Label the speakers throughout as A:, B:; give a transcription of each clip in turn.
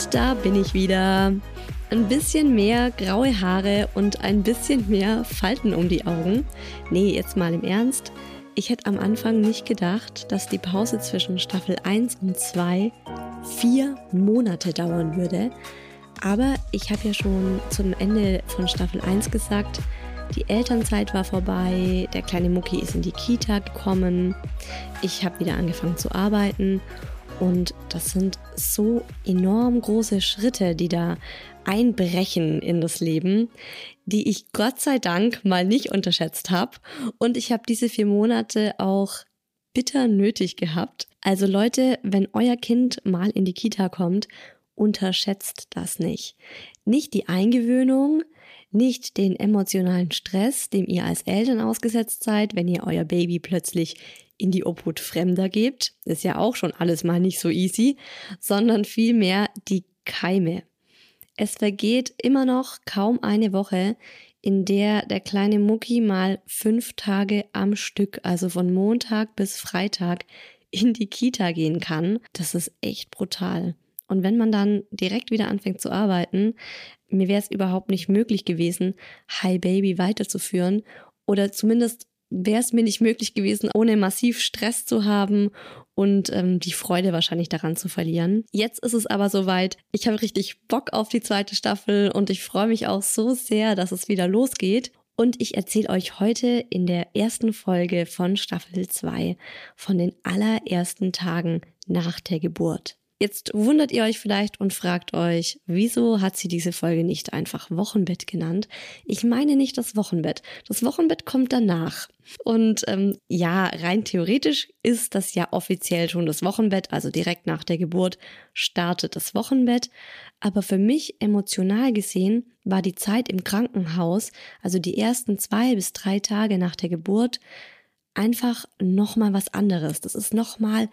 A: Und da bin ich wieder. Ein bisschen mehr graue Haare und ein bisschen mehr Falten um die Augen. Nee, jetzt mal im Ernst. Ich hätte am Anfang nicht gedacht, dass die Pause zwischen Staffel 1 und 2 vier Monate dauern würde. Aber ich habe ja schon zum Ende von Staffel 1 gesagt, die Elternzeit war vorbei, der kleine Mucki ist in die Kita gekommen, ich habe wieder angefangen zu arbeiten und das sind so enorm große Schritte, die da einbrechen in das Leben, die ich Gott sei Dank mal nicht unterschätzt habe. Und ich habe diese vier Monate auch bitter nötig gehabt. Also Leute, wenn euer Kind mal in die Kita kommt, unterschätzt das nicht. Nicht die Eingewöhnung, nicht den emotionalen Stress, dem ihr als Eltern ausgesetzt seid, wenn ihr euer Baby plötzlich in die Obhut Fremder gebt, ist ja auch schon alles mal nicht so easy, sondern vielmehr die Keime. Es vergeht immer noch kaum eine Woche, in der der kleine Mucki mal fünf Tage am Stück, also von Montag bis Freitag, in die Kita gehen kann. Das ist echt brutal. Und wenn man dann direkt wieder anfängt zu arbeiten, mir wäre es überhaupt nicht möglich gewesen, Hi Baby weiterzuführen oder zumindest wäre es mir nicht möglich gewesen, ohne massiv Stress zu haben und ähm, die Freude wahrscheinlich daran zu verlieren. Jetzt ist es aber soweit. Ich habe richtig Bock auf die zweite Staffel und ich freue mich auch so sehr, dass es wieder losgeht. Und ich erzähle euch heute in der ersten Folge von Staffel 2 von den allerersten Tagen nach der Geburt. Jetzt wundert ihr euch vielleicht und fragt euch, wieso hat sie diese Folge nicht einfach Wochenbett genannt? Ich meine nicht das Wochenbett. Das Wochenbett kommt danach. Und ähm, ja, rein theoretisch ist das ja offiziell schon das Wochenbett, also direkt nach der Geburt startet das Wochenbett. Aber für mich emotional gesehen war die Zeit im Krankenhaus, also die ersten zwei bis drei Tage nach der Geburt, einfach nochmal was anderes. Das ist nochmal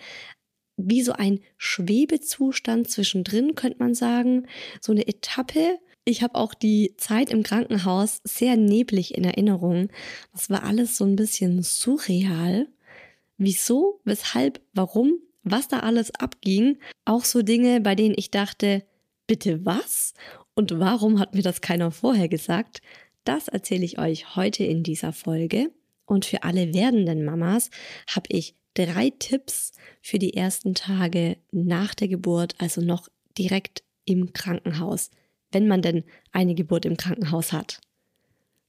A: wie so ein Schwebezustand zwischendrin, könnte man sagen. So eine Etappe. Ich habe auch die Zeit im Krankenhaus sehr neblig in Erinnerung. Das war alles so ein bisschen surreal. Wieso, weshalb, warum, was da alles abging. Auch so Dinge, bei denen ich dachte, bitte was? Und warum hat mir das keiner vorher gesagt? Das erzähle ich euch heute in dieser Folge. Und für alle werdenden Mamas habe ich drei Tipps für die ersten Tage nach der Geburt, also noch direkt im Krankenhaus, wenn man denn eine Geburt im Krankenhaus hat.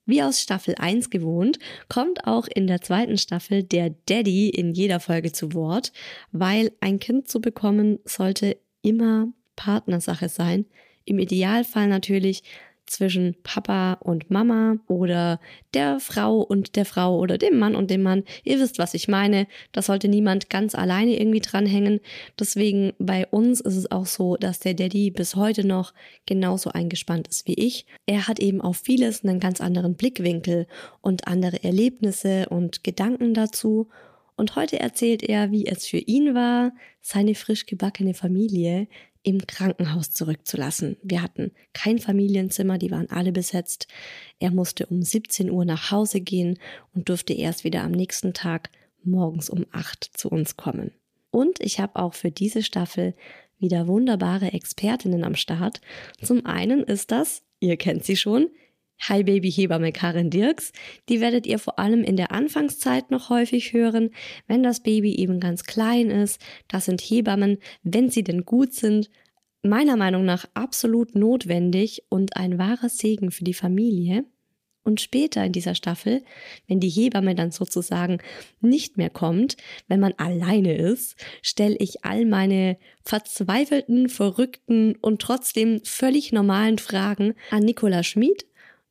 A: Wie aus Staffel 1 gewohnt, kommt auch in der zweiten Staffel der Daddy in jeder Folge zu Wort, weil ein Kind zu bekommen sollte immer Partnersache sein. Im Idealfall natürlich zwischen Papa und Mama oder der Frau und der Frau oder dem Mann und dem Mann. Ihr wisst, was ich meine. Da sollte niemand ganz alleine irgendwie dranhängen. Deswegen bei uns ist es auch so, dass der Daddy bis heute noch genauso eingespannt ist wie ich. Er hat eben auf vieles einen ganz anderen Blickwinkel und andere Erlebnisse und Gedanken dazu. Und heute erzählt er, wie es für ihn war, seine frisch gebackene Familie im Krankenhaus zurückzulassen. Wir hatten kein Familienzimmer, die waren alle besetzt. Er musste um 17 Uhr nach Hause gehen und durfte erst wieder am nächsten Tag morgens um 8 zu uns kommen. Und ich habe auch für diese Staffel wieder wunderbare Expertinnen am Start. Zum einen ist das, ihr kennt sie schon, Hi Baby Hebamme Karin Dirks. Die werdet ihr vor allem in der Anfangszeit noch häufig hören, wenn das Baby eben ganz klein ist. Das sind Hebammen, wenn sie denn gut sind, meiner Meinung nach absolut notwendig und ein wahrer Segen für die Familie. Und später in dieser Staffel, wenn die Hebamme dann sozusagen nicht mehr kommt, wenn man alleine ist, stelle ich all meine verzweifelten, verrückten und trotzdem völlig normalen Fragen an Nicola Schmid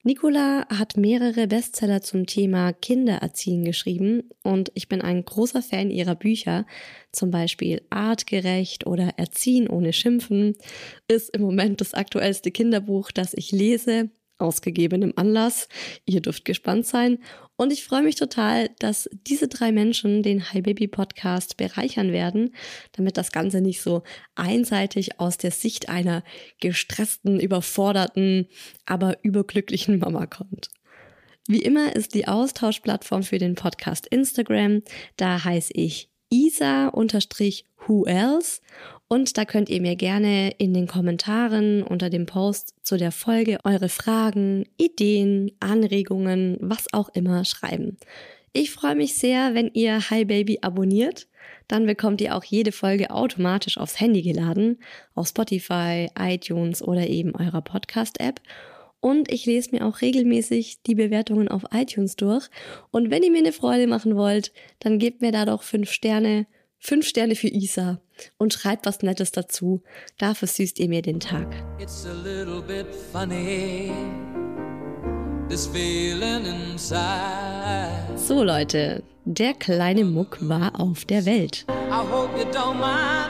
A: Nicola hat mehrere Bestseller zum Thema Kindererziehen geschrieben und ich bin ein großer Fan ihrer Bücher. Zum Beispiel Artgerecht oder Erziehen ohne Schimpfen ist im Moment das aktuellste Kinderbuch, das ich lese ausgegebenem Anlass. Ihr dürft gespannt sein. Und ich freue mich total, dass diese drei Menschen den Hi Baby Podcast bereichern werden, damit das Ganze nicht so einseitig aus der Sicht einer gestressten, überforderten, aber überglücklichen Mama kommt. Wie immer ist die Austauschplattform für den Podcast Instagram. Da heiße ich Isa-Who Else und da könnt ihr mir gerne in den Kommentaren unter dem Post zu der Folge eure Fragen, Ideen, Anregungen, was auch immer schreiben. Ich freue mich sehr, wenn ihr Hi Baby abonniert. Dann bekommt ihr auch jede Folge automatisch aufs Handy geladen, auf Spotify, iTunes oder eben eurer Podcast-App. Und ich lese mir auch regelmäßig die Bewertungen auf iTunes durch. Und wenn ihr mir eine Freude machen wollt, dann gebt mir da doch fünf Sterne Fünf Sterne für Isa und schreibt was Nettes dazu. Da versüßt ihr mir den Tag. Funny, so Leute, der kleine Muck war auf der Welt. und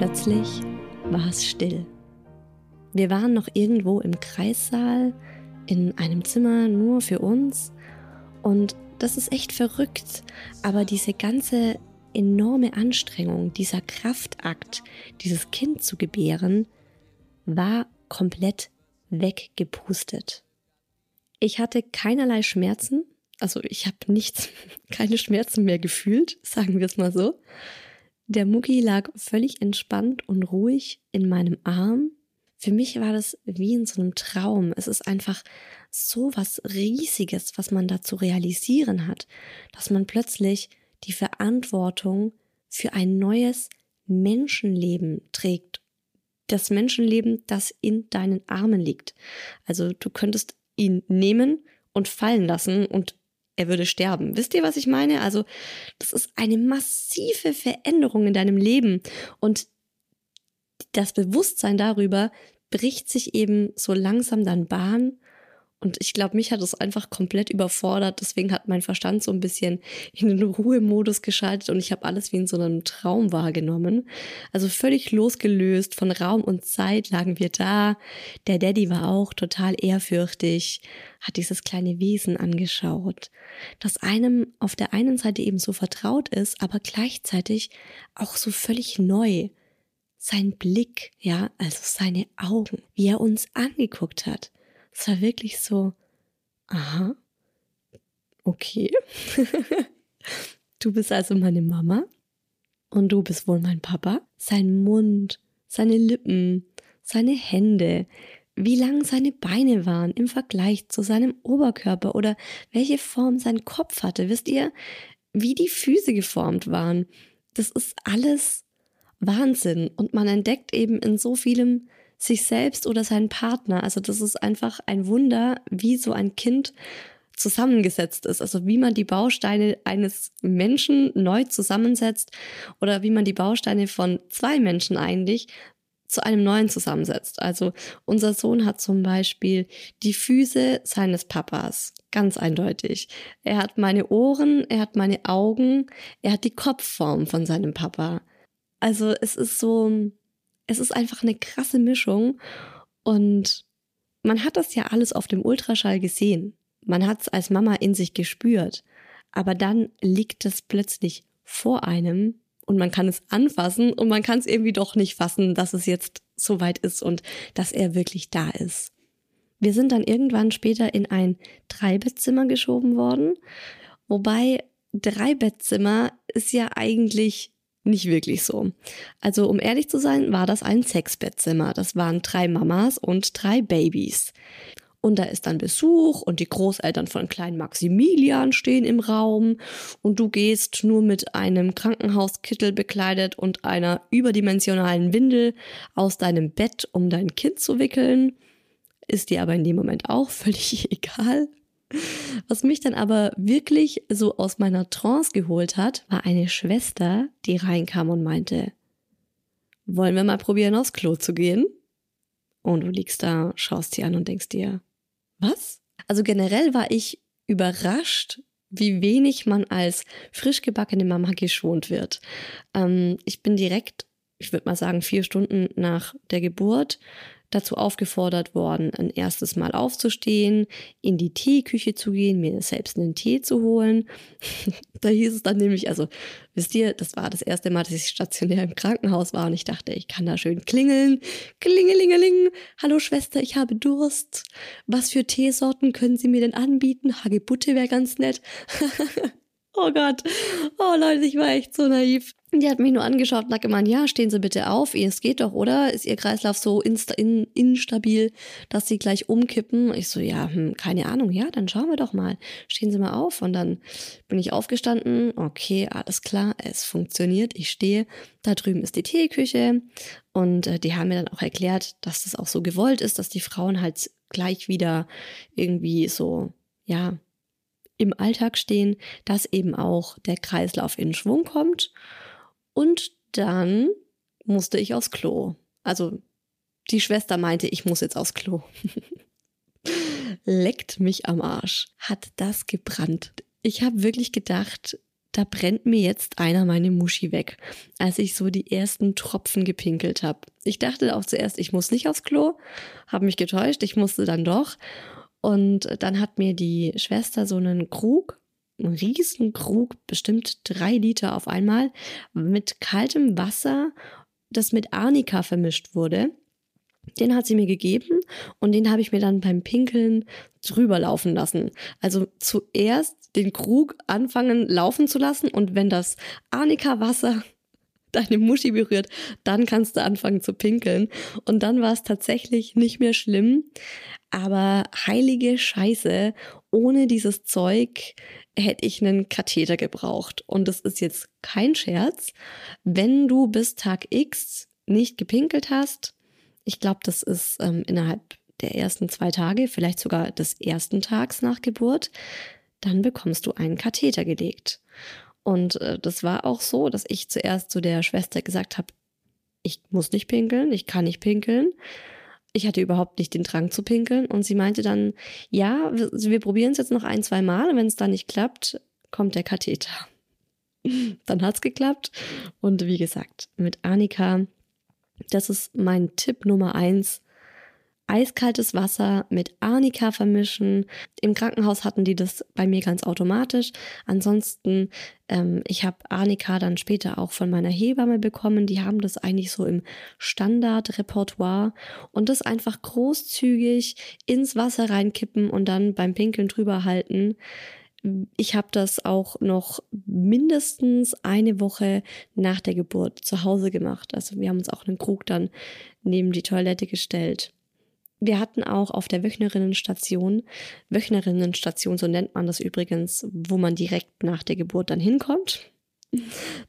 A: plötzlich war es still. Wir waren noch irgendwo im Kreissaal, in einem Zimmer nur für uns und das ist echt verrückt, aber diese ganze enorme Anstrengung, dieser Kraftakt, dieses Kind zu gebären, war komplett weggepustet. Ich hatte keinerlei Schmerzen, also ich habe nichts, keine Schmerzen mehr gefühlt, sagen wir es mal so. Der Mucki lag völlig entspannt und ruhig in meinem Arm. Für mich war das wie in so einem Traum. Es ist einfach so was Riesiges, was man da zu realisieren hat, dass man plötzlich die Verantwortung für ein neues Menschenleben trägt. Das Menschenleben, das in deinen Armen liegt. Also du könntest ihn nehmen und fallen lassen und er würde sterben. Wisst ihr, was ich meine? Also, das ist eine massive Veränderung in deinem Leben und das Bewusstsein darüber bricht sich eben so langsam dann Bahn und ich glaube, mich hat es einfach komplett überfordert. Deswegen hat mein Verstand so ein bisschen in den Ruhemodus geschaltet und ich habe alles wie in so einem Traum wahrgenommen. Also völlig losgelöst von Raum und Zeit lagen wir da. Der Daddy war auch total ehrfürchtig, hat dieses kleine Wesen angeschaut, das einem auf der einen Seite eben so vertraut ist, aber gleichzeitig auch so völlig neu sein Blick, ja, also seine Augen, wie er uns angeguckt hat. Es war wirklich so, aha, okay. du bist also meine Mama und du bist wohl mein Papa. Sein Mund, seine Lippen, seine Hände, wie lang seine Beine waren im Vergleich zu seinem Oberkörper oder welche Form sein Kopf hatte. Wisst ihr, wie die Füße geformt waren? Das ist alles Wahnsinn und man entdeckt eben in so vielem sich selbst oder seinen Partner. Also das ist einfach ein Wunder, wie so ein Kind zusammengesetzt ist. Also wie man die Bausteine eines Menschen neu zusammensetzt oder wie man die Bausteine von zwei Menschen eigentlich zu einem neuen zusammensetzt. Also unser Sohn hat zum Beispiel die Füße seines Papas, ganz eindeutig. Er hat meine Ohren, er hat meine Augen, er hat die Kopfform von seinem Papa. Also es ist so, es ist einfach eine krasse Mischung und man hat das ja alles auf dem Ultraschall gesehen. Man hat es als Mama in sich gespürt. Aber dann liegt es plötzlich vor einem und man kann es anfassen und man kann es irgendwie doch nicht fassen, dass es jetzt so weit ist und dass er wirklich da ist. Wir sind dann irgendwann später in ein Dreibettzimmer geschoben worden, wobei Dreibettzimmer ist ja eigentlich nicht wirklich so. Also um ehrlich zu sein, war das ein Sexbettzimmer. Das waren drei Mamas und drei Babys. Und da ist dann Besuch und die Großeltern von kleinen Maximilian stehen im Raum und du gehst nur mit einem Krankenhauskittel bekleidet und einer überdimensionalen Windel aus deinem Bett, um dein Kind zu wickeln. Ist dir aber in dem Moment auch völlig egal. Was mich dann aber wirklich so aus meiner Trance geholt hat, war eine Schwester, die reinkam und meinte, wollen wir mal probieren, aufs Klo zu gehen? Und du liegst da, schaust sie an und denkst dir, was? Also generell war ich überrascht, wie wenig man als frisch gebackene Mama geschont wird. Ähm, ich bin direkt, ich würde mal sagen, vier Stunden nach der Geburt dazu aufgefordert worden, ein erstes Mal aufzustehen, in die Teeküche zu gehen, mir selbst einen Tee zu holen. da hieß es dann nämlich, also wisst ihr, das war das erste Mal, dass ich stationär im Krankenhaus war und ich dachte, ich kann da schön klingeln. Klingelingeling. Hallo Schwester, ich habe Durst. Was für Teesorten können Sie mir denn anbieten? Hagebutte wäre ganz nett. Oh Gott. Oh Leute, ich war echt so naiv. Die hat mich nur angeschaut und hat gemeint, ja, stehen Sie bitte auf, es geht doch, oder? Ist Ihr Kreislauf so insta in, instabil, dass Sie gleich umkippen? Ich so, ja, hm, keine Ahnung, ja, dann schauen wir doch mal. Stehen Sie mal auf. Und dann bin ich aufgestanden. Okay, alles klar, es funktioniert. Ich stehe. Da drüben ist die Teeküche. Und äh, die haben mir dann auch erklärt, dass das auch so gewollt ist, dass die Frauen halt gleich wieder irgendwie so, ja, im Alltag stehen, dass eben auch der Kreislauf in Schwung kommt. Und dann musste ich aufs Klo. Also die Schwester meinte, ich muss jetzt aufs Klo. Leckt mich am Arsch. Hat das gebrannt. Ich habe wirklich gedacht, da brennt mir jetzt einer meine Muschi weg, als ich so die ersten Tropfen gepinkelt habe. Ich dachte auch zuerst, ich muss nicht aufs Klo, habe mich getäuscht, ich musste dann doch. Und dann hat mir die Schwester so einen Krug, einen riesen Krug, bestimmt drei Liter auf einmal, mit kaltem Wasser, das mit Arnika vermischt wurde. Den hat sie mir gegeben und den habe ich mir dann beim Pinkeln drüber laufen lassen. Also zuerst den Krug anfangen laufen zu lassen und wenn das Arnika-Wasser deine Muschi berührt, dann kannst du anfangen zu pinkeln. Und dann war es tatsächlich nicht mehr schlimm. Aber heilige Scheiße, ohne dieses Zeug hätte ich einen Katheter gebraucht. Und das ist jetzt kein Scherz. Wenn du bis Tag X nicht gepinkelt hast, ich glaube, das ist ähm, innerhalb der ersten zwei Tage, vielleicht sogar des ersten Tags nach Geburt, dann bekommst du einen Katheter gelegt. Und äh, das war auch so, dass ich zuerst zu der Schwester gesagt habe, ich muss nicht pinkeln, ich kann nicht pinkeln. Ich hatte überhaupt nicht den Drang zu pinkeln und sie meinte dann, ja, wir, wir probieren es jetzt noch ein, zwei Mal und wenn es dann nicht klappt, kommt der Katheter. dann hat's geklappt und wie gesagt, mit Annika, das ist mein Tipp Nummer eins, eiskaltes Wasser mit Arnika vermischen. Im Krankenhaus hatten die das bei mir ganz automatisch. Ansonsten, ähm, ich habe Arnika dann später auch von meiner Hebamme bekommen. Die haben das eigentlich so im Standardrepertoire und das einfach großzügig ins Wasser reinkippen und dann beim Pinkeln drüber halten. Ich habe das auch noch mindestens eine Woche nach der Geburt zu Hause gemacht. Also wir haben uns auch einen Krug dann neben die Toilette gestellt Wir hatten auch auf der Wöchnerinnenstation, Wöchnerinnenstation, so nennt man das übrigens, wo man direkt nach der Geburt dann hinkommt.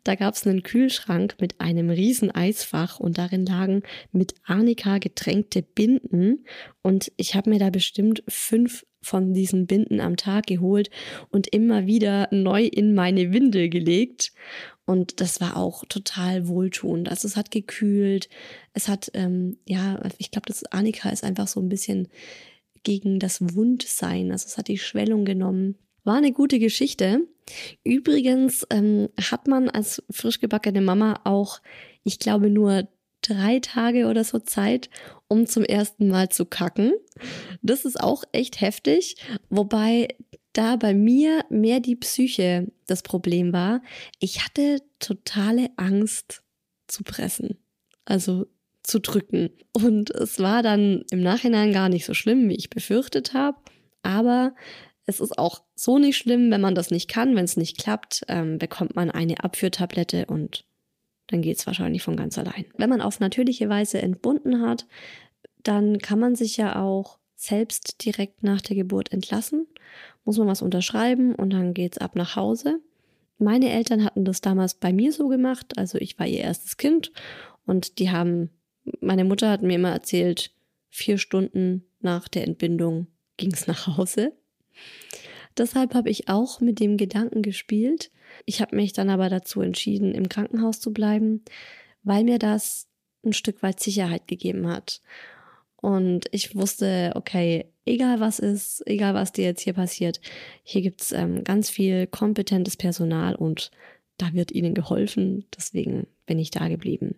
A: Da gab es einen Kühlschrank mit einem riesen Eisfach und darin lagen mit Arnika getränkte Binden und ich habe mir da bestimmt fünf von diesen Binden am Tag geholt und immer wieder neu in meine Windel gelegt. Und das war auch total wohltuend. Also es hat gekühlt, es hat, ähm, ja, ich glaube, das Arnika ist einfach so ein bisschen gegen das Wundsein. Also es hat die Schwellung genommen. War eine gute Geschichte. Übrigens ähm, hat man als frisch gebackene Mama auch, ich glaube, nur drei Tage oder so Zeit, um zum ersten Mal zu kacken. Das ist auch echt heftig, wobei da bei mir mehr die Psyche das Problem war. Ich hatte totale Angst zu pressen, also zu drücken. Und es war dann im Nachhinein gar nicht so schlimm, wie ich befürchtet habe. Aber es ist auch so nicht schlimm, wenn man das nicht kann. Wenn es nicht klappt, ähm, bekommt man eine Abführtablette und dann geht es wahrscheinlich von ganz allein. Wenn man auf natürliche Weise entbunden hat, dann kann man sich ja auch selbst direkt nach der Geburt entlassen. Muss man was unterschreiben und dann geht es ab nach Hause. Meine Eltern hatten das damals bei mir so gemacht. Also ich war ihr erstes Kind und die haben, meine Mutter hat mir immer erzählt, vier Stunden nach der Entbindung ging es nach Hause. Deshalb habe ich auch mit dem Gedanken gespielt. Ich habe mich dann aber dazu entschieden, im Krankenhaus zu bleiben, weil mir das ein Stück weit Sicherheit gegeben hat. Und ich wusste, okay, egal was ist, egal was dir jetzt hier passiert, hier gibt's ähm, ganz viel kompetentes Personal und da wird ihnen geholfen. Deswegen bin ich da geblieben.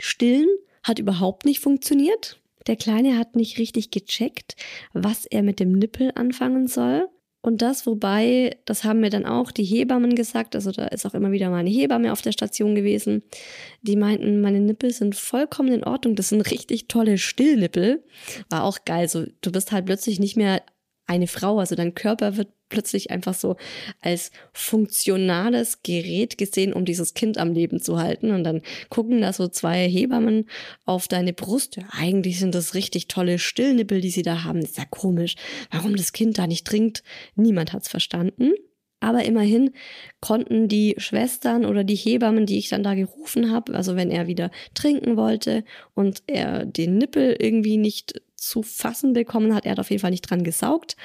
A: Stillen hat überhaupt nicht funktioniert. Der Kleine hat nicht richtig gecheckt, was er mit dem Nippel anfangen soll. Und das, wobei, das haben mir dann auch die Hebammen gesagt, also da ist auch immer wieder mal eine Hebamme auf der Station gewesen, die meinten, meine Nippel sind vollkommen in Ordnung, das sind richtig tolle Stillnippel. War auch geil, so du bist halt plötzlich nicht mehr eine Frau, also dein Körper wird plötzlich einfach so als funktionales Gerät gesehen, um dieses Kind am Leben zu halten. Und dann gucken da so zwei Hebammen auf deine Brust. Eigentlich sind das richtig tolle Stillnippel, die sie da haben. ist ja komisch, warum das Kind da nicht trinkt. Niemand hat's verstanden. Aber immerhin konnten die Schwestern oder die Hebammen, die ich dann da gerufen habe, also wenn er wieder trinken wollte und er den Nippel irgendwie nicht zu fassen bekommen hat, er hat auf jeden Fall nicht dran gesaugt,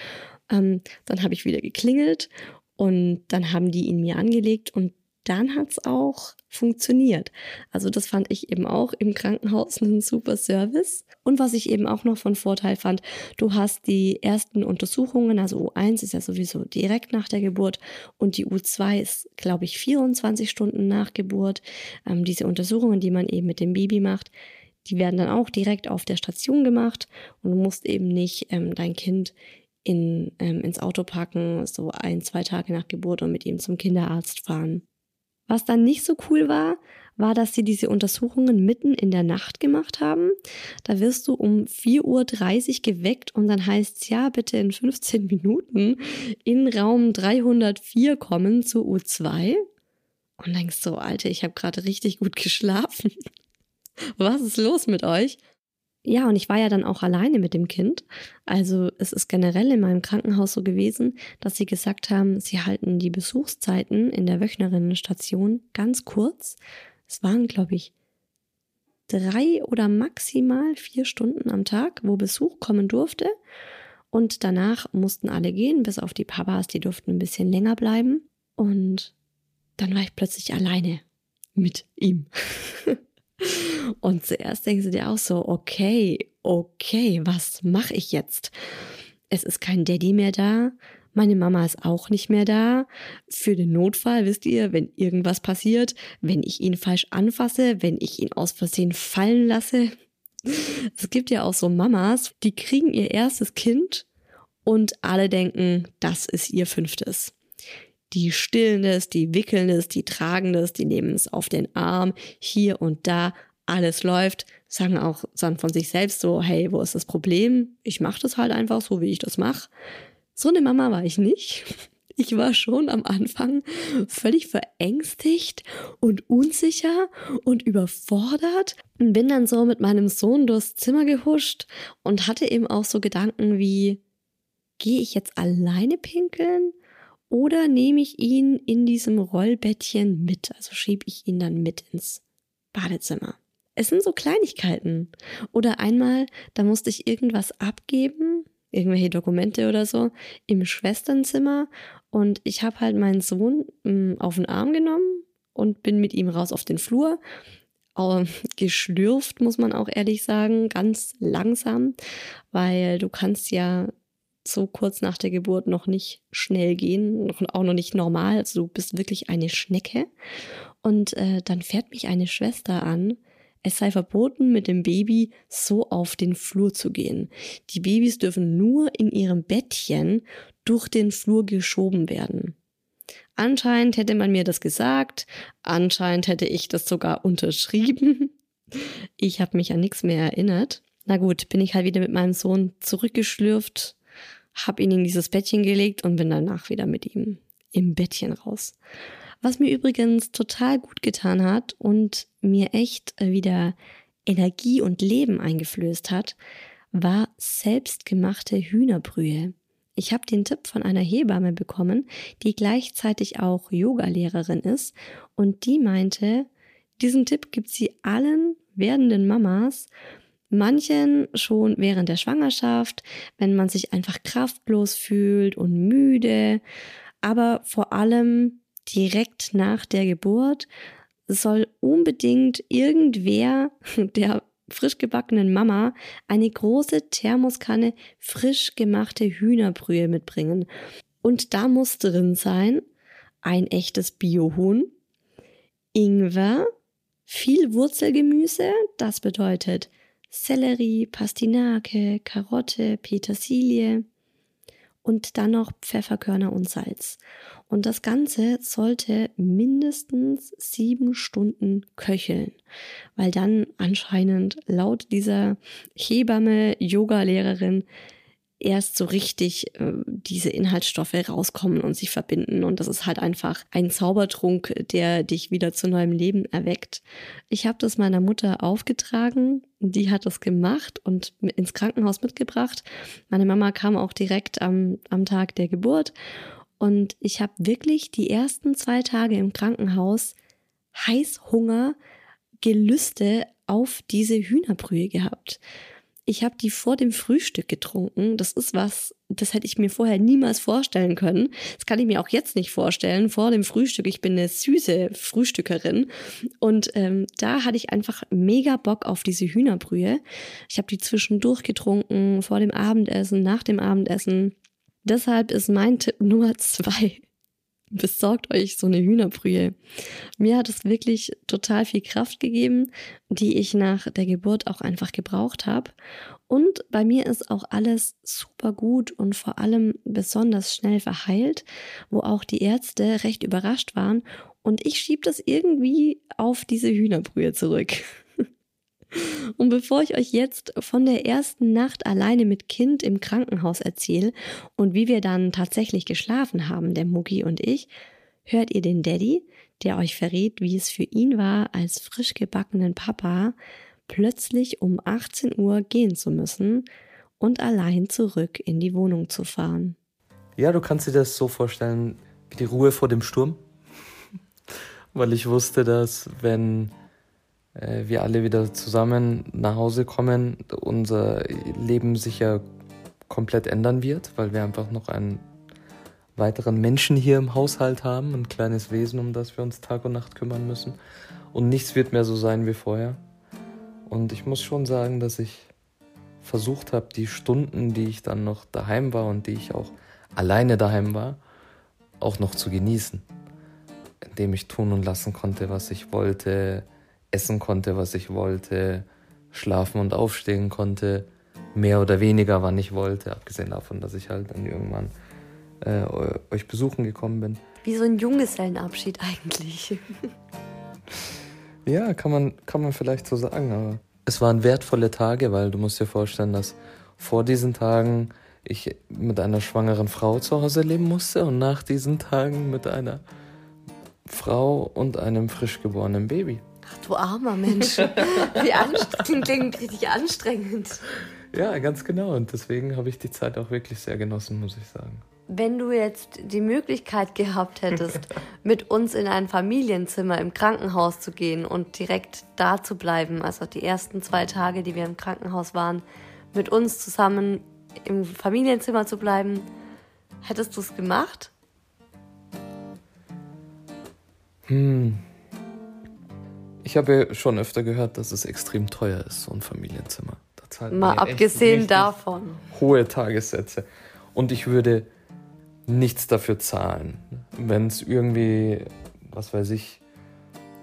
A: ähm, dann habe ich wieder geklingelt und dann haben die ihn mir angelegt und dann hat es auch funktioniert. Also das fand ich eben auch im Krankenhaus einen super Service. Und was ich eben auch noch von Vorteil fand, du hast die ersten Untersuchungen, also U1 ist ja sowieso direkt nach der Geburt und die U2 ist, glaube ich, 24 Stunden nach Geburt. Ähm, diese Untersuchungen, die man eben mit dem Baby macht, die werden dann auch direkt auf der Station gemacht und du musst eben nicht ähm, dein Kind in, ähm, ins Auto packen, so ein, zwei Tage nach Geburt und mit ihm zum Kinderarzt fahren. Was dann nicht so cool war, war, dass sie diese Untersuchungen mitten in der Nacht gemacht haben. Da wirst du um 4.30 Uhr geweckt und dann heißt ja, bitte in 15 Minuten in Raum 304 kommen zur U2. Und denkst so, Alter, ich habe gerade richtig gut geschlafen. Was ist los mit euch? Ja, und ich war ja dann auch alleine mit dem Kind. Also es ist generell in meinem Krankenhaus so gewesen, dass sie gesagt haben, sie halten die Besuchszeiten in der Wöchnerinnenstation ganz kurz. Es waren, glaube ich, drei oder maximal vier Stunden am Tag, wo Besuch kommen durfte. Und danach mussten alle gehen, bis auf die Papas, die durften ein bisschen länger bleiben. Und dann war ich plötzlich alleine mit ihm. Und zuerst denkst du dir auch so, okay, okay, was mache ich jetzt? Es ist kein Daddy mehr da. Meine Mama ist auch nicht mehr da. Für den Notfall, wisst ihr, wenn irgendwas passiert, wenn ich ihn falsch anfasse, wenn ich ihn aus Versehen fallen lasse. Es gibt ja auch so Mamas, die kriegen ihr erstes Kind und alle denken, das ist ihr fünftes. Die stillen es, die wickeln es, die tragen es, die nehmen es auf den Arm, hier und da, alles läuft, sagen auch dann von sich selbst so, hey, wo ist das Problem? Ich mache das halt einfach so, wie ich das mache. So eine Mama war ich nicht. ich war schon am Anfang völlig verängstigt und unsicher und überfordert und bin dann so mit meinem Sohn durchs Zimmer gehuscht und hatte eben auch so Gedanken wie, gehe ich jetzt alleine pinkeln oder nehme ich ihn in diesem Rollbettchen mit? Also schiebe ich ihn dann mit ins Badezimmer. Es sind so Kleinigkeiten. Oder einmal, da musste ich irgendwas abgeben, irgendwelche Dokumente oder so, im Schwesternzimmer. Und ich habe halt meinen Sohn mh, mm, auf den Arm genommen und bin mit ihm raus auf den Flur. Geschlürft, muss man auch ehrlich sagen, ganz langsam, weil du kannst ja so kurz nach der Geburt noch nicht schnell gehen, auch noch nicht normal. Also du bist wirklich eine Schnecke. Und äh, dann fährt mich eine Schwester an, es sei verboten, mit dem Baby so auf den Flur zu gehen. Die Babys dürfen nur in ihrem Bettchen durch den Flur geschoben werden. Anscheinend hätte man mir das gesagt, anscheinend hätte ich das sogar unterschrieben. Ich habe mich an nichts mehr erinnert. Na gut, bin ich halt wieder mit meinem Sohn zurückgeschlürft, habe ihn in dieses Bettchen gelegt und bin danach wieder mit ihm im Bettchen raus. Was mir übrigens total gut getan hat und mir echt äh, wieder Energie und Leben eingeflößt hat, war selbstgemachte Hühnerbrühe. Ich habe den Tipp von einer Hebamme bekommen, die gleichzeitig auch Yogalehrerin ist und die meinte, diesen Tipp gibt sie allen werdenden Mamas, manchen schon während der Schwangerschaft, wenn man sich einfach kraftlos fühlt und müde, aber vor allem direkt nach der Geburt soll unbedingt irgendwer der frisch gebackenen Mama eine große Thermoskanne frisch gemachte Hühnerbrühe mitbringen. Und da muss drin sein ein echtes Biohuhn, Ingwer, viel Wurzelgemüse, das bedeutet Sellerie, Pastinake, Karotte, Petersilie und dann noch Pfefferkörner und Salz. Und das Ganze sollte mindestens sieben Stunden köcheln, weil dann anscheinend laut dieser Hebamme, Yoga-Lehrerin erst so richtig äh, diese Inhaltsstoffe rauskommen und sich verbinden. Und das ist halt einfach ein Zaubertrunk, der dich wieder zu neuem Leben erweckt. Ich habe das meiner Mutter aufgetragen. Die hat das gemacht und ins Krankenhaus mitgebracht. Meine Mama kam auch direkt am, am Tag der Geburt. Und ich habe wirklich die ersten zwei Tage im Krankenhaus Heißhunger, Gelüste auf diese Hühnerbrühe gehabt. Ich habe die vor dem Frühstück getrunken. Das ist was, das hätte ich mir vorher niemals vorstellen können. Das kann ich mir auch jetzt nicht vorstellen. Vor dem Frühstück, ich bin eine süße Frühstückerin. Und ähm, da hatte ich einfach mega Bock auf diese Hühnerbrühe. Ich habe die zwischendurch getrunken, vor dem Abendessen, nach dem Abendessen. Deshalb ist mein Tipp Nummer zwei besorgt euch so eine Hühnerbrühe. Mir hat es wirklich total viel Kraft gegeben, die ich nach der Geburt auch einfach gebraucht habe. Und bei mir ist auch alles super gut und vor allem besonders schnell verheilt, wo auch die Ärzte recht überrascht waren. Und ich schiebe das irgendwie auf diese Hühnerbrühe zurück. Und bevor ich euch jetzt von der ersten Nacht alleine mit Kind im Krankenhaus erzähle und wie wir dann tatsächlich geschlafen haben, der Mugi und ich, hört ihr den Daddy, der euch verrät, wie es für ihn war, als frisch gebackenen Papa plötzlich um 18 Uhr gehen zu müssen und allein zurück in die Wohnung zu fahren.
B: Ja, du kannst dir das so vorstellen wie die Ruhe vor dem Sturm. Weil ich wusste, dass wenn wir alle wieder zusammen nach Hause kommen, unser Leben sich ja komplett ändern wird, weil wir einfach noch einen weiteren Menschen hier im Haushalt haben, ein kleines Wesen, um das wir uns Tag und Nacht kümmern müssen. Und nichts wird mehr so sein wie vorher. Und ich muss schon sagen, dass ich versucht habe, die Stunden, die ich dann noch daheim war und die ich auch alleine daheim war, auch noch zu genießen. Indem ich tun und lassen konnte, was ich wollte, essen konnte, was ich wollte, schlafen und aufstehen konnte, mehr oder weniger, wann ich wollte, abgesehen davon, dass ich halt dann irgendwann äh, euch besuchen gekommen bin.
A: Wie so ein Junggesellenabschied eigentlich.
B: ja, kann man, kann man vielleicht so sagen, aber es waren wertvolle Tage, weil du musst dir vorstellen, dass vor diesen Tagen ich mit einer schwangeren Frau zu Hause leben musste und nach diesen Tagen mit einer Frau und einem frisch geborenen Baby.
A: Ach du armer Mensch. Wie anstrengend, klingt richtig anstrengend.
B: Ja, ganz genau. Und deswegen habe ich die Zeit auch wirklich sehr genossen, muss ich sagen.
A: Wenn du jetzt die Möglichkeit gehabt hättest, mit uns in ein Familienzimmer im Krankenhaus zu gehen und direkt da zu bleiben, also die ersten zwei Tage, die wir im Krankenhaus waren, mit uns zusammen im Familienzimmer zu bleiben, hättest du es gemacht?
B: Hm. Ich habe schon öfter gehört, dass es extrem teuer ist, so ein Familienzimmer.
A: Mal abgesehen davon.
B: Hohe Tagessätze. Und ich würde nichts dafür zahlen. Wenn es irgendwie, was weiß ich,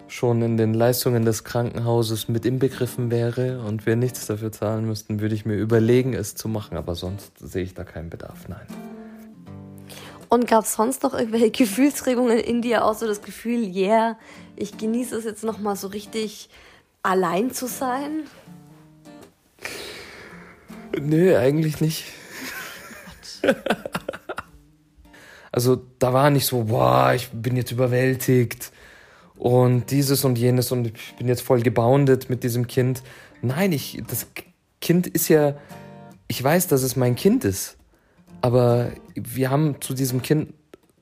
B: schon in den Leistungen des Krankenhauses mit inbegriffen wäre und wir nichts dafür zahlen müssten, würde ich mir überlegen, es zu machen. Aber sonst sehe ich da keinen Bedarf, nein.
A: Und gab es sonst noch irgendwelche Gefühlsregungen in dir, außer das Gefühl, yeah, ich genieße es jetzt nochmal so richtig allein zu sein?
B: Nö, eigentlich nicht. also da war nicht so, boah, ich bin jetzt überwältigt und dieses und jenes und ich bin jetzt voll geboundet mit diesem Kind. Nein, ich, das Kind ist ja, ich weiß, dass es mein Kind ist, aber wir haben zu diesem Kind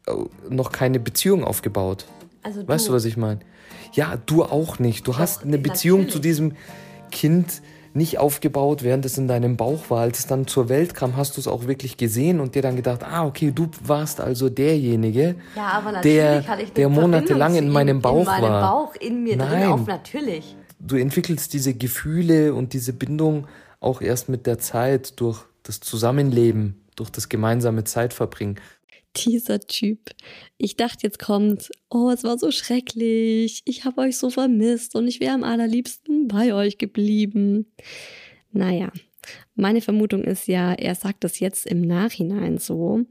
B: äh, noch keine Beziehung aufgebaut. Also du. Weißt du, was ich meine? Ja, du auch nicht. Du Doch, hast eine Beziehung natürlich. zu diesem Kind nicht aufgebaut, während es in deinem Bauch war. Als es dann zur Welt kam, hast du es auch wirklich gesehen und dir dann gedacht, ah, okay, du warst also derjenige,
A: ja,
B: der, der monatelang in meinem Bauch in meinem war.
A: Bauch, in mir Nein. drin auf, natürlich.
B: Du entwickelst diese Gefühle und diese Bindung auch erst mit der Zeit durch das Zusammenleben, durch das gemeinsame Zeitverbringen
A: dieser Typ. Ich dachte, jetzt kommt, oh, es war so schrecklich, ich habe euch so vermisst und ich wäre am allerliebsten bei euch geblieben. Naja, meine Vermutung ist ja, er sagt das jetzt im Nachhinein so,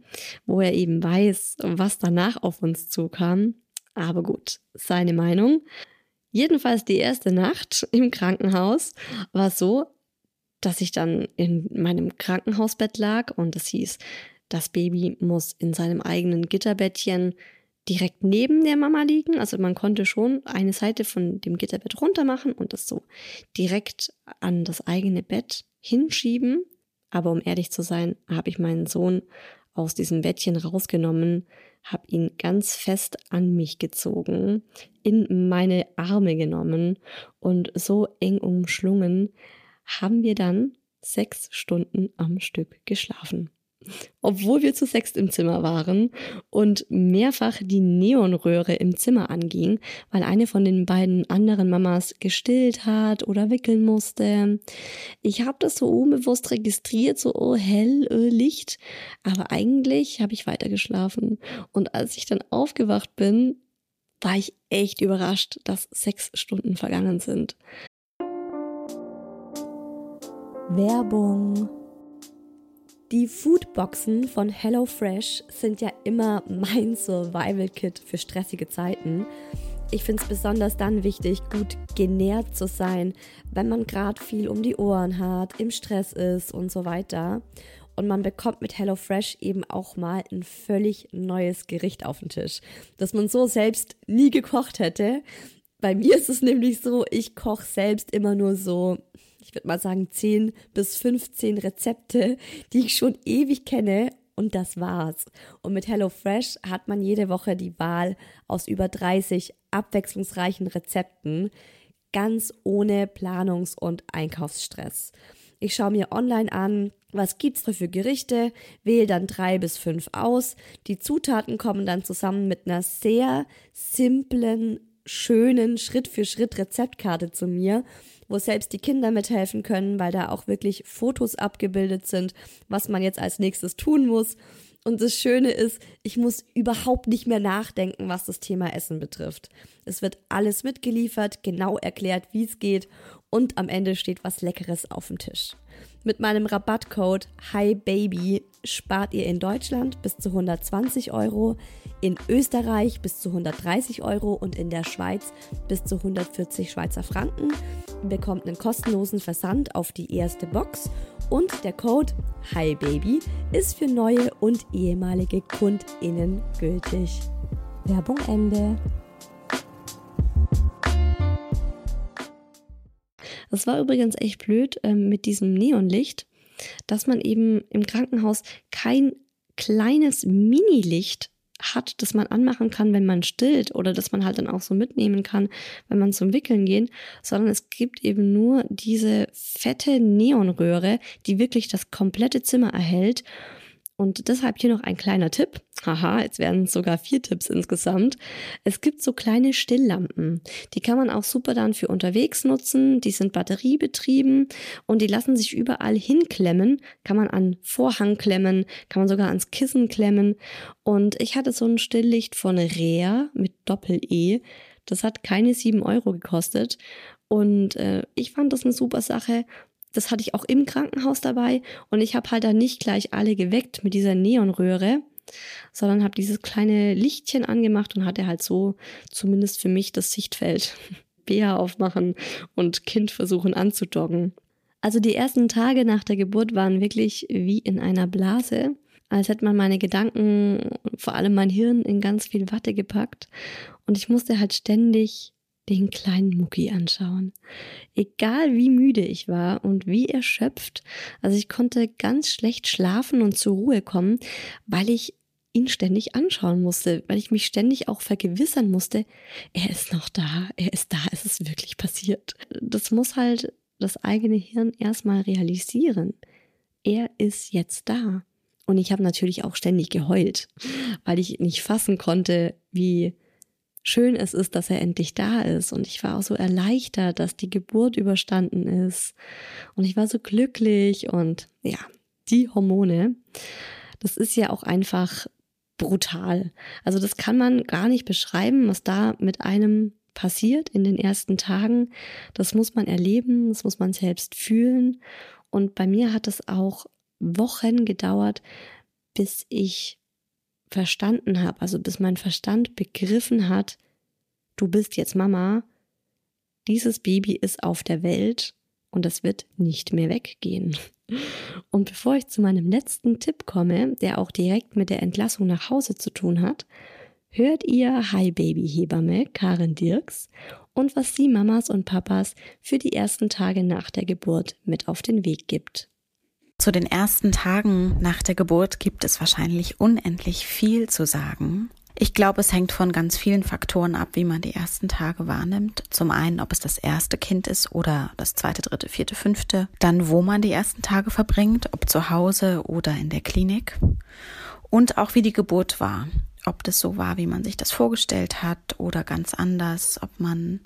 A: wo er eben weiß, was danach auf uns zukam. Aber gut, seine Meinung. Jedenfalls die erste Nacht im Krankenhaus war so, dass ich dann in meinem Krankenhausbett lag und es hieß, das Baby muss in seinem eigenen Gitterbettchen direkt neben der Mama liegen. Also man konnte schon eine Seite von dem Gitterbett runter machen und das so direkt an das eigene Bett hinschieben. Aber um ehrlich zu sein, habe ich meinen Sohn aus diesem Bettchen rausgenommen, habe ihn ganz fest an mich gezogen, in meine Arme genommen und so eng umschlungen, haben wir dann sechs Stunden am Stück geschlafen obwohl wir zu sechst im Zimmer waren und mehrfach die Neonröhre im Zimmer anging, weil eine von den beiden anderen Mamas gestillt hat oder wickeln musste. Ich habe das so unbewusst registriert, so oh hell äh, Licht, aber eigentlich habe ich weitergeschlafen und als ich dann aufgewacht bin, war ich echt überrascht, dass sechs Stunden vergangen sind. Werbung die Foodboxen von HelloFresh sind ja immer mein Survival-Kit für stressige Zeiten. Ich finde es besonders dann wichtig, gut genährt zu sein, wenn man gerade viel um die Ohren hat, im Stress ist und so weiter. Und man bekommt mit HelloFresh eben auch mal ein völlig neues Gericht auf den Tisch, das man so selbst nie gekocht hätte. Bei mir ist es nämlich so, ich koche selbst immer nur so ich würde mal sagen, 10 bis 15 Rezepte, die ich schon ewig kenne und das war's. Und mit HelloFresh hat man jede Woche die Wahl aus über 30 abwechslungsreichen Rezepten, ganz ohne Planungs- und Einkaufsstress. Ich schaue mir online an, was gibt's da für Gerichte, wähle dann drei bis fünf aus. Die Zutaten kommen dann zusammen mit einer sehr simplen, schönen Schritt-für-Schritt-Rezeptkarte zu mir wo selbst die Kinder mithelfen können, weil da auch wirklich Fotos abgebildet sind, was man jetzt als nächstes tun muss. Und das Schöne ist, ich muss überhaupt nicht mehr nachdenken, was das Thema Essen betrifft. Es wird alles mitgeliefert, genau erklärt, wie es geht und am Ende steht was Leckeres auf dem Tisch. Mit meinem Rabattcode HiBaby spart ihr in Deutschland bis zu 120 Euro, in Österreich bis zu 130 Euro und in der Schweiz bis zu 140 Schweizer Franken. bekommt einen kostenlosen Versand auf die erste Box und der Code HiBaby ist für neue und ehemalige KundInnen gültig. Werbung Ende. Das war übrigens echt blöd äh, mit diesem Neonlicht, dass man eben im Krankenhaus kein kleines Mini-Licht hat, das man anmachen kann, wenn man stillt oder das man halt dann auch so mitnehmen kann, wenn man zum Wickeln geht, sondern es gibt eben nur diese fette Neonröhre, die wirklich das komplette Zimmer erhält und deshalb hier noch ein kleiner Tipp. Haha, jetzt werden es sogar vier Tipps insgesamt. Es gibt so kleine Stilllampen. Die kann man auch super dann für unterwegs nutzen. Die sind batteriebetrieben und die lassen sich überall hinklemmen. Kann man an Vorhang klemmen, kann man sogar ans Kissen klemmen. Und ich hatte so ein Stilllicht von Rea mit Doppel-E. Das hat keine sieben Euro gekostet. Und äh, ich fand das eine super Sache das hatte ich auch im Krankenhaus dabei und ich habe halt dann nicht gleich alle geweckt mit dieser Neonröhre, sondern habe dieses kleine Lichtchen angemacht und hatte halt so zumindest für mich das Sichtfeld. Bär aufmachen und Kind versuchen anzudoggen. Also die ersten Tage nach der Geburt waren wirklich wie in einer Blase, als hätte man meine Gedanken, vor allem mein Hirn, in ganz viel Watte gepackt. Und ich musste halt ständig den kleinen Mucki anschauen. Egal wie müde ich war und wie erschöpft, also ich konnte ganz schlecht schlafen und zur Ruhe kommen, weil ich ihn ständig anschauen musste, weil ich mich ständig auch vergewissern musste, er ist noch da, er ist da, es ist wirklich passiert. Das muss halt das eigene Hirn erstmal realisieren. Er ist jetzt da. Und ich habe natürlich auch ständig geheult, weil ich nicht fassen konnte, wie schön es ist, dass er endlich da ist. Und ich war auch so erleichtert, dass die Geburt überstanden ist. Und ich war so glücklich und ja, die Hormone, das ist ja auch einfach brutal. Also das kann man gar nicht beschreiben, was da mit einem passiert in den ersten Tagen. Das muss man erleben, das muss man selbst fühlen. Und bei mir hat es auch Wochen gedauert, bis ich verstanden habe, also bis mein Verstand begriffen hat, du bist jetzt Mama, dieses Baby ist auf der Welt und es wird nicht mehr weggehen. Und bevor ich zu meinem letzten Tipp komme, der auch direkt mit der Entlassung nach Hause zu tun hat, hört ihr Hi Baby Hebamme Karin Dirks und was sie Mamas und Papas für die ersten Tage nach der Geburt mit auf den Weg gibt.
C: Zu den ersten Tagen nach der Geburt gibt es wahrscheinlich unendlich viel zu sagen. Ich glaube, es hängt von ganz vielen Faktoren ab, wie man die ersten Tage wahrnimmt. Zum einen, ob es das erste Kind ist oder das zweite, dritte, vierte, fünfte. Dann, wo man die ersten Tage verbringt, ob zu Hause oder in der Klinik. Und auch, wie die Geburt war. Ob das so war, wie man sich das vorgestellt hat oder ganz anders. Ob man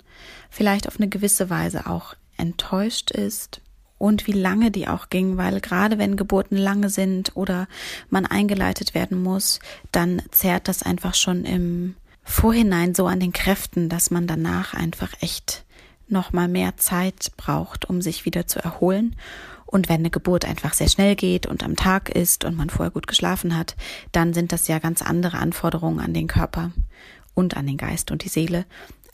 C: vielleicht auf eine gewisse Weise auch enttäuscht ist und wie lange die auch ging, weil gerade wenn Geburten lange sind oder man eingeleitet werden muss, dann zehrt das einfach schon im Vorhinein so an den Kräften, dass man danach einfach echt noch mal mehr Zeit braucht, um sich wieder zu erholen. Und wenn eine Geburt einfach sehr schnell geht und am Tag ist und man vorher gut geschlafen hat, dann sind das ja ganz andere Anforderungen an den Körper und an den Geist und die Seele,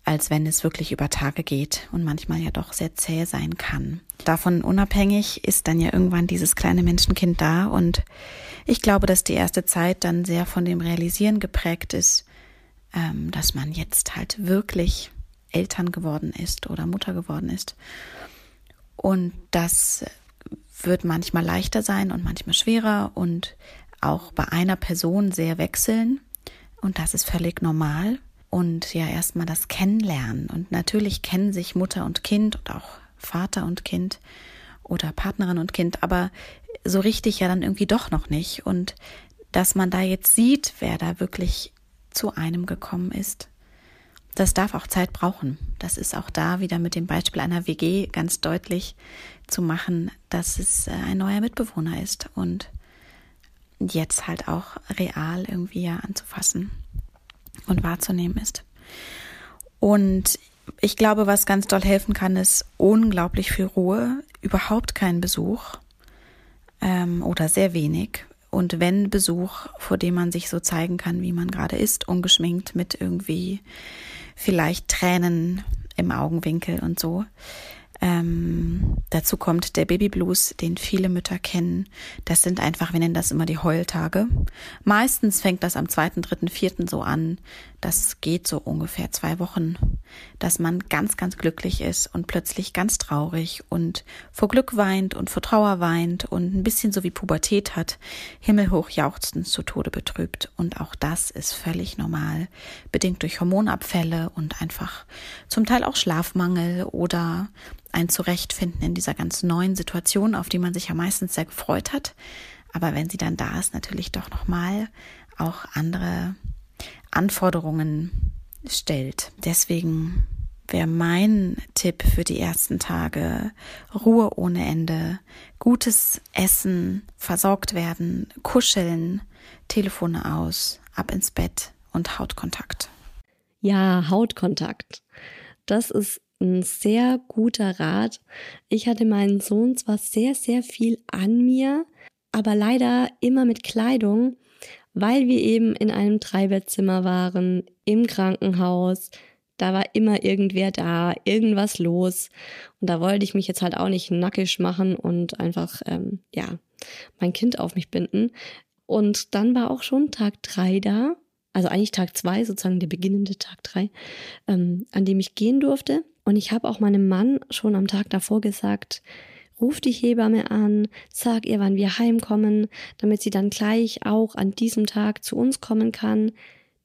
C: als wenn es wirklich über Tage geht und manchmal ja doch sehr zäh sein kann. Davon unabhängig ist dann ja irgendwann dieses kleine Menschenkind da und ich glaube, dass die erste Zeit dann sehr von dem Realisieren geprägt ist, ähm, dass man jetzt halt wirklich Eltern geworden ist oder Mutter geworden ist. Und das wird manchmal leichter sein und manchmal schwerer und auch bei einer Person sehr wechseln. Und das ist völlig normal und ja erstmal das Kennenlernen. Und natürlich kennen sich Mutter und Kind und auch Vater und Kind oder Partnerin und Kind, aber so richtig ja dann irgendwie doch noch nicht. Und dass man da jetzt sieht, wer da wirklich zu einem gekommen ist, das darf auch Zeit brauchen. Das ist auch da wieder mit dem Beispiel einer WG ganz deutlich zu machen, dass es äh, ein neuer Mitbewohner ist und jetzt halt auch real irgendwie ja anzufassen und wahrzunehmen ist. Und ich glaube, was ganz doll helfen kann, ist unglaublich viel Ruhe, überhaupt kein Besuch ähm, oder sehr wenig. Und wenn Besuch, vor dem man sich so zeigen kann, wie man gerade ist, ungeschminkt mit irgendwie vielleicht Tränen im Augenwinkel und so, Ähm, dazu kommt der Babyblues, den viele Mütter kennen. Das sind einfach, wir nennen das immer die Heultage. Meistens fängt das am zweiten, dritten, vierten so an. Das geht so ungefähr zwei Wochen, dass man ganz, ganz glücklich ist und plötzlich ganz traurig und vor Glück weint und vor Trauer weint und ein bisschen so wie Pubertät hat, himmelhoch jauchzend zu Tode betrübt. Und auch das ist völlig normal, bedingt durch Hormonabfälle und einfach zum Teil auch Schlafmangel oder ein Zurechtfinden in dieser ganz neuen Situation, auf die man sich ja meistens sehr gefreut hat. Aber wenn sie dann da ist, natürlich doch nochmal auch andere Anforderungen stellt. Deswegen wäre mein Tipp für die ersten Tage Ruhe ohne Ende, gutes Essen, versorgt werden, kuscheln, Telefone aus, ab ins Bett und Hautkontakt.
A: Ja, Hautkontakt. Das ist ein sehr guter Rat. Ich hatte meinen Sohn zwar sehr, sehr viel an mir, aber leider immer mit Kleidung, weil wir eben in einem Dreibettzimmer waren, im Krankenhaus. Da war immer irgendwer da, irgendwas los. Und da wollte ich mich jetzt halt auch nicht nackig machen und einfach, ähm, ja, mein Kind auf mich binden. Und dann war auch schon Tag drei da, also eigentlich Tag zwei, sozusagen der beginnende Tag drei, ähm, an dem ich gehen durfte. Und ich habe auch meinem Mann schon am Tag davor gesagt, ruf die Hebamme an, sag ihr, wann wir heimkommen, damit sie dann gleich auch an diesem Tag zu uns kommen kann.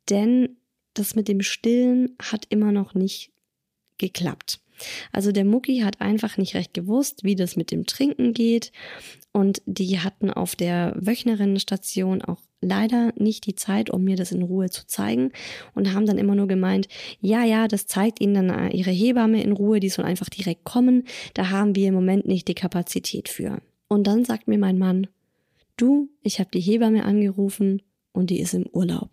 A: Denn das mit dem Stillen hat immer noch nicht geklappt. Also der Mucki hat einfach nicht recht gewusst, wie das mit dem Trinken geht. Und die hatten auf der Wöchnerinnenstation auch leider nicht die Zeit, um mir das in Ruhe zu zeigen und haben dann immer nur gemeint, ja, ja, das zeigt ihnen dann äh, ihre Hebamme in Ruhe, die soll einfach direkt kommen, da haben wir im Moment nicht die Kapazität für. Und dann sagt mir mein Mann, du, ich habe die Hebamme angerufen und die ist im Urlaub.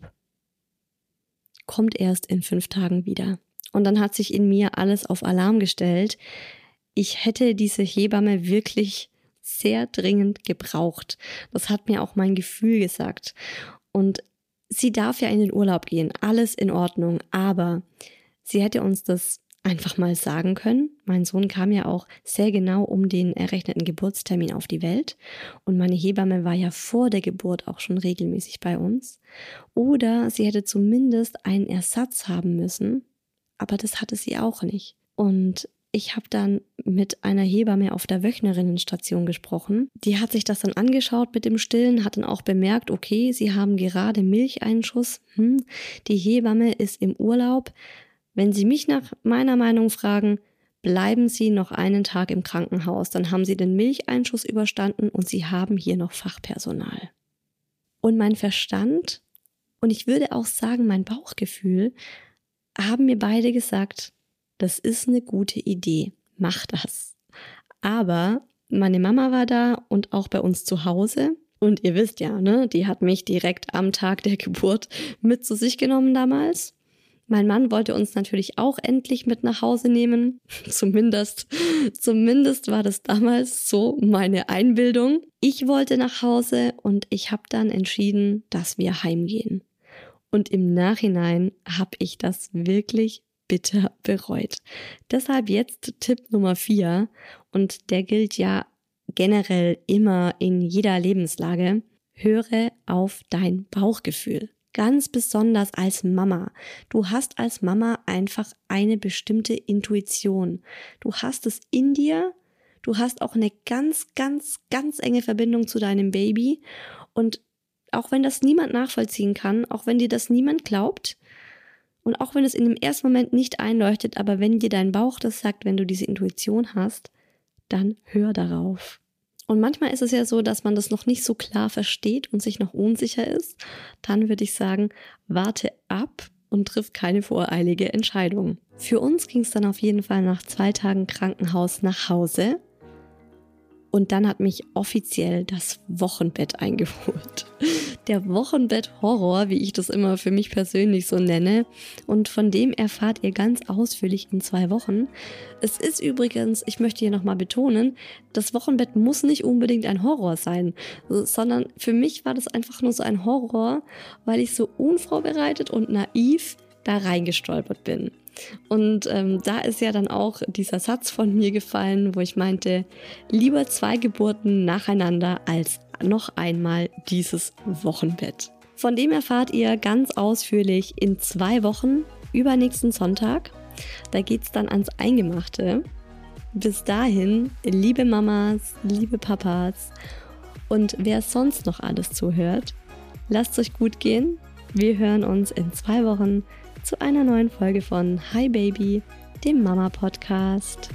A: Kommt erst in fünf Tagen wieder. Und dann hat sich in mir alles auf Alarm gestellt. Ich hätte diese Hebamme wirklich sehr dringend gebraucht. Das hat mir auch mein Gefühl gesagt. Und sie darf ja in den Urlaub gehen, alles in Ordnung, aber sie hätte uns das einfach mal sagen können. Mein Sohn kam ja auch sehr genau um den errechneten Geburtstermin auf die Welt und meine Hebamme war ja vor der Geburt auch schon regelmäßig bei uns. Oder sie hätte zumindest einen Ersatz haben müssen, aber das hatte sie auch nicht. Und ich habe dann mit einer Hebamme auf der Wöchnerinnenstation gesprochen. Die hat sich das dann angeschaut mit dem Stillen, hat dann auch bemerkt, okay, sie haben gerade Milcheinschuss. Hm, die Hebamme ist im Urlaub. Wenn Sie mich nach meiner Meinung fragen, bleiben Sie noch einen Tag im Krankenhaus, dann haben Sie den Milcheinschuss überstanden und Sie haben hier noch Fachpersonal. Und mein Verstand und ich würde auch sagen, mein Bauchgefühl haben mir beide gesagt, das ist eine gute Idee, mach das. Aber meine Mama war da und auch bei uns zu Hause. Und ihr wisst ja, ne, die hat mich direkt am Tag der Geburt mit zu sich genommen damals. Mein Mann wollte uns natürlich auch endlich mit nach Hause nehmen. zumindest, zumindest war das damals so meine Einbildung. Ich wollte nach Hause und ich habe dann entschieden, dass wir heimgehen. Und im Nachhinein habe ich das wirklich bitter bereut. Deshalb jetzt Tipp Nummer vier und der gilt ja generell immer in jeder Lebenslage. Höre auf dein Bauchgefühl. Ganz besonders als Mama. Du hast als Mama einfach eine bestimmte Intuition. Du hast es in dir. Du hast auch eine ganz, ganz, ganz enge Verbindung zu deinem Baby. Und auch wenn das niemand nachvollziehen kann, auch wenn dir das niemand glaubt, und auch wenn es in dem ersten Moment nicht einleuchtet, aber wenn dir dein Bauch das sagt, wenn du diese Intuition hast, dann hör darauf. Und manchmal ist es ja so, dass man das noch nicht so klar versteht und sich noch unsicher ist. Dann würde ich sagen, warte ab und triff keine voreilige Entscheidung. Für uns ging es dann auf jeden Fall nach zwei Tagen Krankenhaus nach Hause und dann hat mich offiziell das Wochenbett eingeholt. Der Wochenbett-Horror, wie ich das immer für mich persönlich so nenne. Und von dem erfahrt ihr ganz ausführlich in zwei Wochen. Es ist übrigens, ich möchte hier nochmal betonen, das Wochenbett muss nicht unbedingt ein Horror sein, sondern für mich war das einfach nur so ein Horror, weil ich so unvorbereitet und naiv da reingestolpert bin. Und ähm, da ist ja dann auch dieser Satz von mir gefallen, wo ich meinte, lieber zwei Geburten nacheinander als noch einmal dieses Wochenbett. Von dem erfahrt ihr ganz ausführlich in zwei Wochen übernächsten Sonntag. Da geht es dann ans Eingemachte. Bis dahin, liebe Mamas, liebe Papas und wer sonst noch alles zuhört, lasst euch gut gehen. Wir hören uns in zwei Wochen zu einer neuen Folge von Hi Baby, dem Mama Podcast.